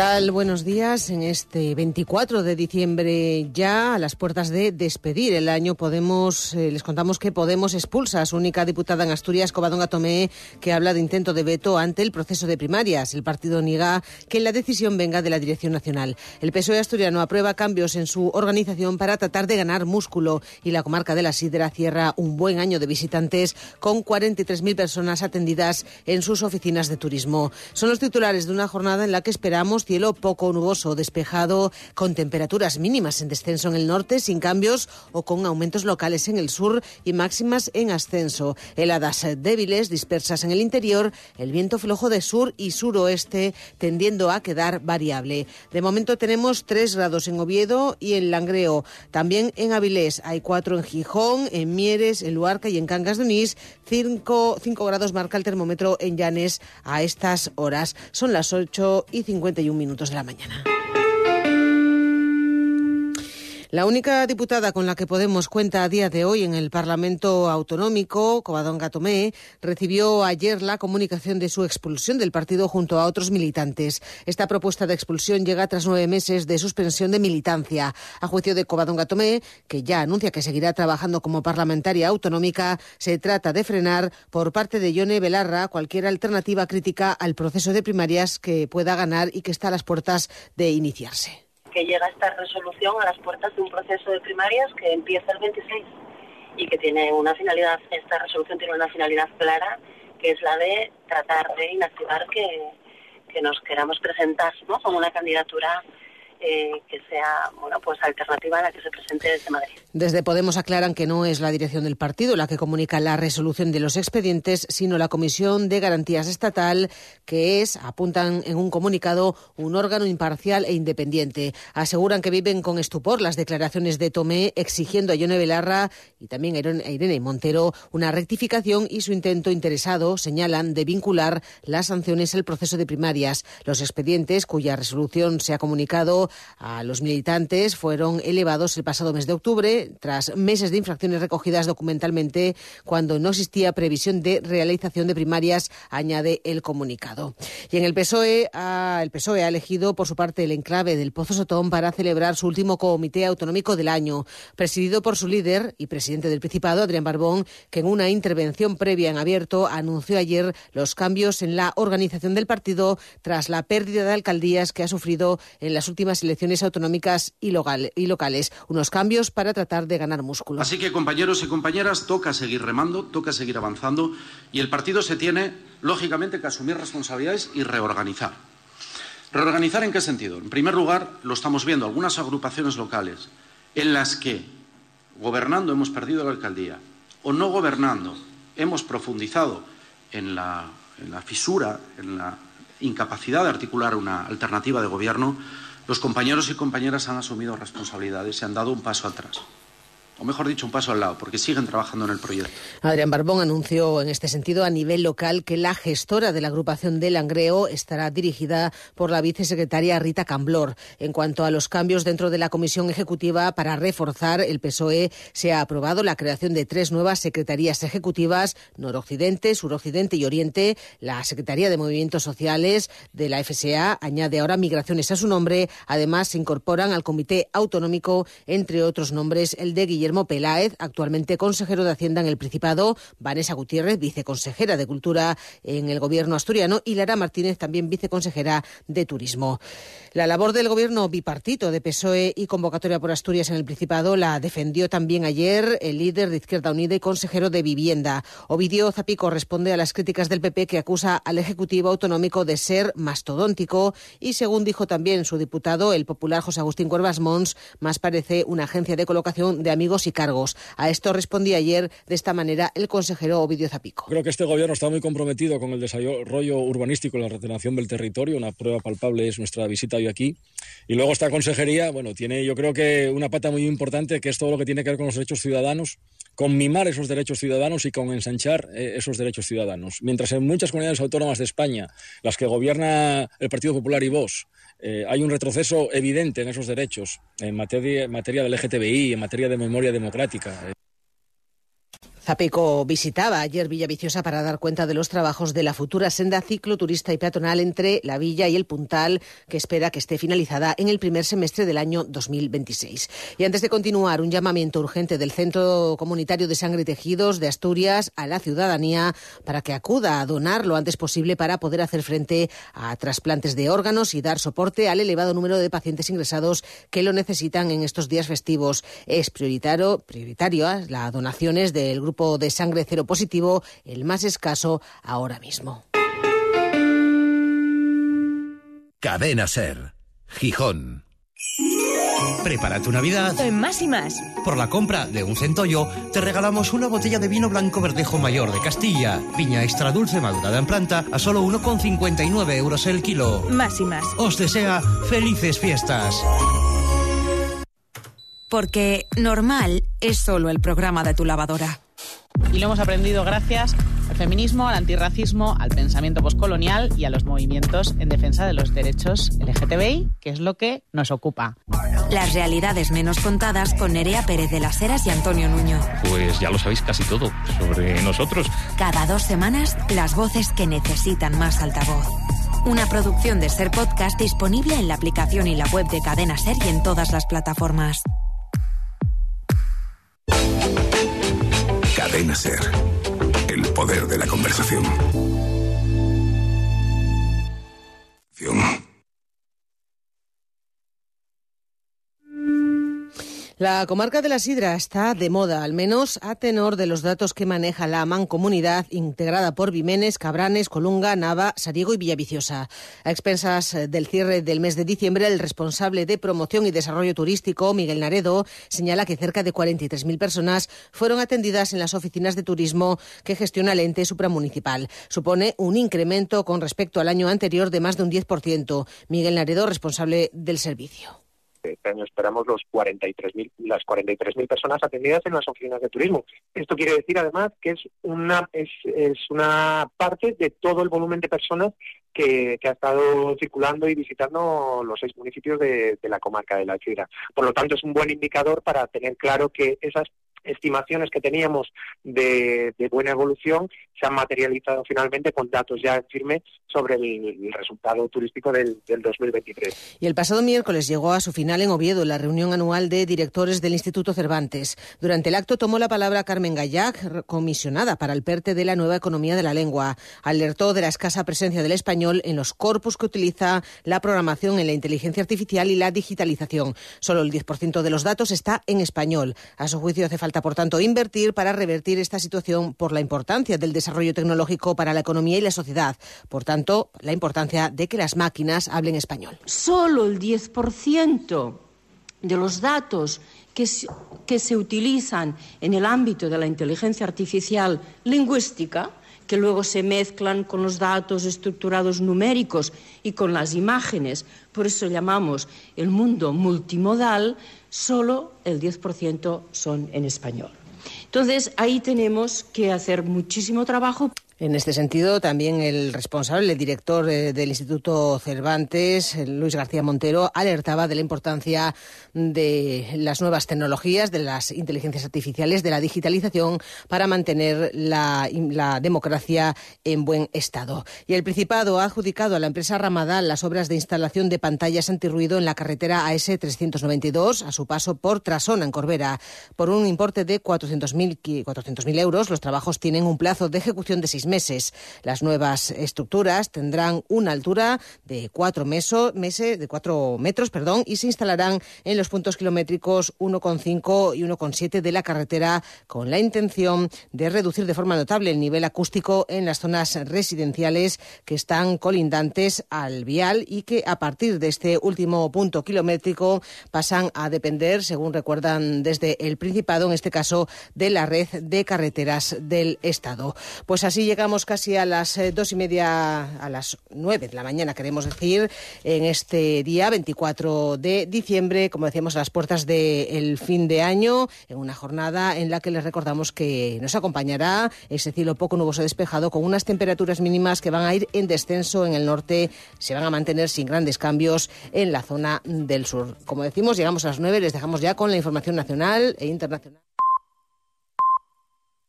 Buenos días. En este 24 de diciembre, ya a las puertas de despedir el año, Podemos, eh, les contamos que Podemos expulsa a su única diputada en Asturias, Covadonga Tomé, que habla de intento de veto ante el proceso de primarias. El partido niega que la decisión venga de la Dirección Nacional. El PSOE asturiano aprueba cambios en su organización para tratar de ganar músculo y la comarca de la Sidra cierra un buen año de visitantes con 43.000 personas atendidas en sus oficinas de turismo. Son los titulares de una jornada en la que esperamos cielo poco nuboso, despejado, con temperaturas mínimas en descenso en el norte, sin cambios o con aumentos locales en el sur y máximas en ascenso. Heladas débiles dispersas en el interior, el viento flojo de sur y suroeste tendiendo a quedar variable. De momento tenemos 3 grados en Oviedo y en Langreo. También en Avilés hay 4 en Gijón, en Mieres, en Luarca y en Cangas de Onís. 5, 5 grados marca el termómetro en Llanes a estas horas. Son las 8 y 51 minutos de la mañana. La única diputada con la que Podemos cuenta a día de hoy en el Parlamento Autonómico, Covadonga Tomé, recibió ayer la comunicación de su expulsión del partido junto a otros militantes. Esta propuesta de expulsión llega tras nueve meses de suspensión de militancia. A juicio de Covadonga Tomé, que ya anuncia que seguirá trabajando como parlamentaria autonómica, se trata de frenar por parte de Yone Belarra cualquier alternativa crítica al proceso de primarias que pueda ganar y que está a las puertas de iniciarse que llega esta resolución a las puertas de un proceso de primarias que empieza el 26 y que tiene una finalidad, esta resolución tiene una finalidad clara, que es la de tratar de inactivar que, que nos queramos presentar ¿no? como una candidatura eh, que sea bueno pues alternativa a la que se presente desde Madrid. Desde Podemos aclaran que no es la dirección del partido la que comunica la resolución de los expedientes, sino la Comisión de Garantías Estatal, que es, apuntan en un comunicado, un órgano imparcial e independiente. Aseguran que viven con estupor las declaraciones de Tomé exigiendo a Yone Belarra y también a Irene Montero una rectificación y su intento interesado, señalan, de vincular las sanciones al proceso de primarias. Los expedientes, cuya resolución se ha comunicado, a los militantes fueron elevados el pasado mes de octubre, tras meses de infracciones recogidas documentalmente, cuando no existía previsión de realización de primarias, añade el comunicado. Y en el PSOE, el PSOE ha elegido por su parte el enclave del Pozo Sotón para celebrar su último comité autonómico del año, presidido por su líder y presidente del Principado, Adrián Barbón, que en una intervención previa en abierto anunció ayer los cambios en la organización del partido tras la pérdida de alcaldías que ha sufrido en las últimas elecciones autonómicas y, locales. Unos cambios para tratar de ganar músculo. Así que, compañeros y compañeras, toca seguir remando, toca seguir avanzando y el partido se tiene, lógicamente, que asumir responsabilidades y reorganizar. ¿Reorganizar en qué sentido? En primer lugar, lo estamos viendo, algunas agrupaciones locales en las que, gobernando, hemos perdido la alcaldía o no gobernando, hemos profundizado en la, fisura, en la incapacidad de articular una alternativa de gobierno, los compañeros y compañeras han asumido responsabilidades, se han dado un paso atrás o mejor dicho, un paso al lado, porque siguen trabajando en el proyecto. Adrián Barbón anunció en este sentido a nivel local que la gestora de la agrupación de Langreo estará dirigida por la vicesecretaria Rita Camblor. En cuanto a los cambios dentro de la comisión ejecutiva para reforzar el PSOE, se ha aprobado la creación de tres nuevas secretarías ejecutivas, Noroccidente, Suroccidente y Oriente. La Secretaría de Movimientos Sociales de la FSA añade ahora migraciones a su nombre. Además, se incorporan al Comité Autonómico, entre otros nombres, el de Guillermo Guillermo Peláez, actualmente consejero de Hacienda en el Principado, Vanessa Gutiérrez, viceconsejera de Cultura en el Gobierno asturiano, y Lara Martínez, también viceconsejera de Turismo. La labor del Gobierno bipartito de PSOE y convocatoria por Asturias en el Principado la defendió también ayer el líder de Izquierda Unida y consejero de Vivienda. Ovidio Zapico responde a las críticas del PP que acusa al Ejecutivo Autonómico de ser mastodóntico y, según dijo también su diputado, el popular José Agustín Cuervas Mons, más parece una agencia de colocación de amigos y cargos. A esto respondía ayer de esta manera el consejero Ovidio Zapico. Creo que este gobierno está muy comprometido con el desarrollo urbanístico y la retención del territorio. Una prueba palpable es nuestra visita hoy aquí. Y luego esta consejería, bueno, tiene yo creo que una pata muy importante que es todo lo que tiene que ver con los derechos ciudadanos, con mimar esos derechos ciudadanos y con ensanchar eh, esos derechos ciudadanos. Mientras en muchas comunidades autónomas de España, las que gobierna el Partido Popular y vos, eh, hay un retroceso evidente en esos derechos, en materia, en materia del LGTBI, en materia de memoria democrática. Zapeco visitaba ayer Villaviciosa para dar cuenta de los trabajos de la futura senda cicloturista y peatonal entre la Villa y el Puntal, que espera que esté finalizada en el primer semestre del año 2026. Y antes de continuar, un llamamiento urgente del Centro Comunitario de Sangre y Tejidos de Asturias a la ciudadanía para que acuda a donar lo antes posible para poder hacer frente a trasplantes de órganos y dar soporte al elevado número de pacientes ingresados que lo necesitan en estos días festivos. Es prioritario, las donaciones del grupo grupo de sangre cero positivo, el más escaso ahora mismo. Cadena Ser, Gijón. Prepara tu Navidad en Más y Más. Por la compra de un centollo, te regalamos una botella de vino blanco verdejo mayor de Castilla, piña extra dulce madurada en planta a solo 1,59 euros el kilo. Más y Más. Os desea felices fiestas. Porque normal es solo el programa de tu lavadora. Y lo hemos aprendido gracias al feminismo, al antirracismo, al pensamiento poscolonial y a los movimientos en defensa de los derechos LGTBI, que es lo que nos ocupa. Las realidades menos contadas con Nerea Pérez de las Heras y Antonio Nuño. Pues ya lo sabéis casi todo sobre nosotros. Cada dos semanas, las voces que necesitan más altavoz. Una producción de Ser Podcast disponible en la aplicación y la web de Cadena Ser y en todas las plataformas. El poder de la conversación. La comarca de la Sidra está de moda, al menos a tenor de los datos que maneja la mancomunidad integrada por Vimenes, Cabranes, Colunga, Nava, Sariego y Villaviciosa. A expensas del cierre del mes de diciembre, el responsable de promoción y desarrollo turístico, Miguel Naredo, señala que cerca de 43.000 personas fueron atendidas en las oficinas de turismo que gestiona el ente supramunicipal. Supone un incremento con respecto al año anterior de más de un 10%. Miguel Naredo, responsable del servicio. Este año esperamos los 43.000, las 43.000 personas atendidas en las oficinas de turismo. Esto quiere decir, además, que es una, es, es una parte de todo el volumen de personas que, ha estado circulando y visitando los seis municipios de, de la comarca de la Chira. Por lo tanto, es un buen indicador para tener claro que esas estimaciones que teníamos de, buena evolución se han materializado finalmente con datos ya firmes sobre el, resultado turístico del, 2023. Y el pasado miércoles llegó a su final en Oviedo la reunión anual de directores del Instituto Cervantes. Durante el acto tomó la palabra Carmen Gallac, comisionada para el PERTE de la nueva economía de la lengua. Alertó de la escasa presencia del español en los corpus que utiliza la programación en la inteligencia artificial y la digitalización. Solo el 10% de los datos está en español. A su juicio hace falta Falta, por tanto, invertir para revertir esta situación por la importancia del desarrollo tecnológico para la economía y la sociedad. Por tanto, la importancia de que las máquinas hablen español. Solo el 10% de los datos que que se utilizan en el ámbito de la inteligencia artificial lingüística que luego se mezclan con los datos estructurados numéricos y con las imágenes, por eso llamamos el mundo multimodal, solo el 10% son en español. Entonces, ahí tenemos que hacer muchísimo trabajo. En este sentido, también el responsable, el director eh, del Instituto Cervantes, Luis García Montero, alertaba de la importancia de las nuevas tecnologías, de las inteligencias artificiales, de la digitalización para mantener la, democracia en buen estado. Y el Principado ha adjudicado a la empresa Ramadal las obras de instalación de pantallas antirruido en la carretera AS 392 a su paso por Trasona, en Corbera. Por un importe de 400.000 400 euros, los trabajos tienen un plazo de ejecución de seis meses. Las nuevas estructuras tendrán una altura de cuatro meses, de cuatro metros, perdón, y se instalarán en los puntos kilométricos 1,5 y 1,7 de la carretera con la intención de reducir de forma notable el nivel acústico en las zonas residenciales que están colindantes al vial y que a partir de este último punto kilométrico pasan a depender, según recuerdan desde el Principado, en este caso, de la red de carreteras del Estado. Pues así llega llegamos casi a las eh, dos y media, a las nueve de la mañana, queremos decir, en este día 24 de diciembre, como decíamos, a las puertas del fin de año, en una jornada en la que les recordamos que nos acompañará ese cielo poco nuboso despejado con unas temperaturas mínimas que van a ir en descenso en el norte, se van a mantener sin grandes cambios en la zona del sur. Como decimos, llegamos a las nueve, les dejamos ya con la información nacional e internacional.